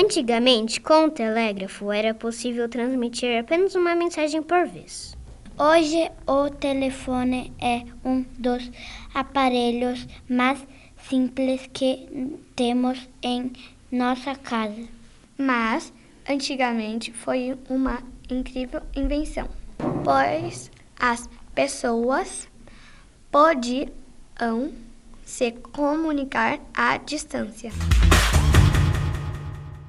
Antigamente, com o telégrafo, era possível transmitir apenas uma mensagem por vez. Hoje, o telefone é um dos aparelhos mais simples que temos em nossa casa. Mas, antigamente, foi uma incrível invenção, pois as pessoas podiam se comunicar à distância.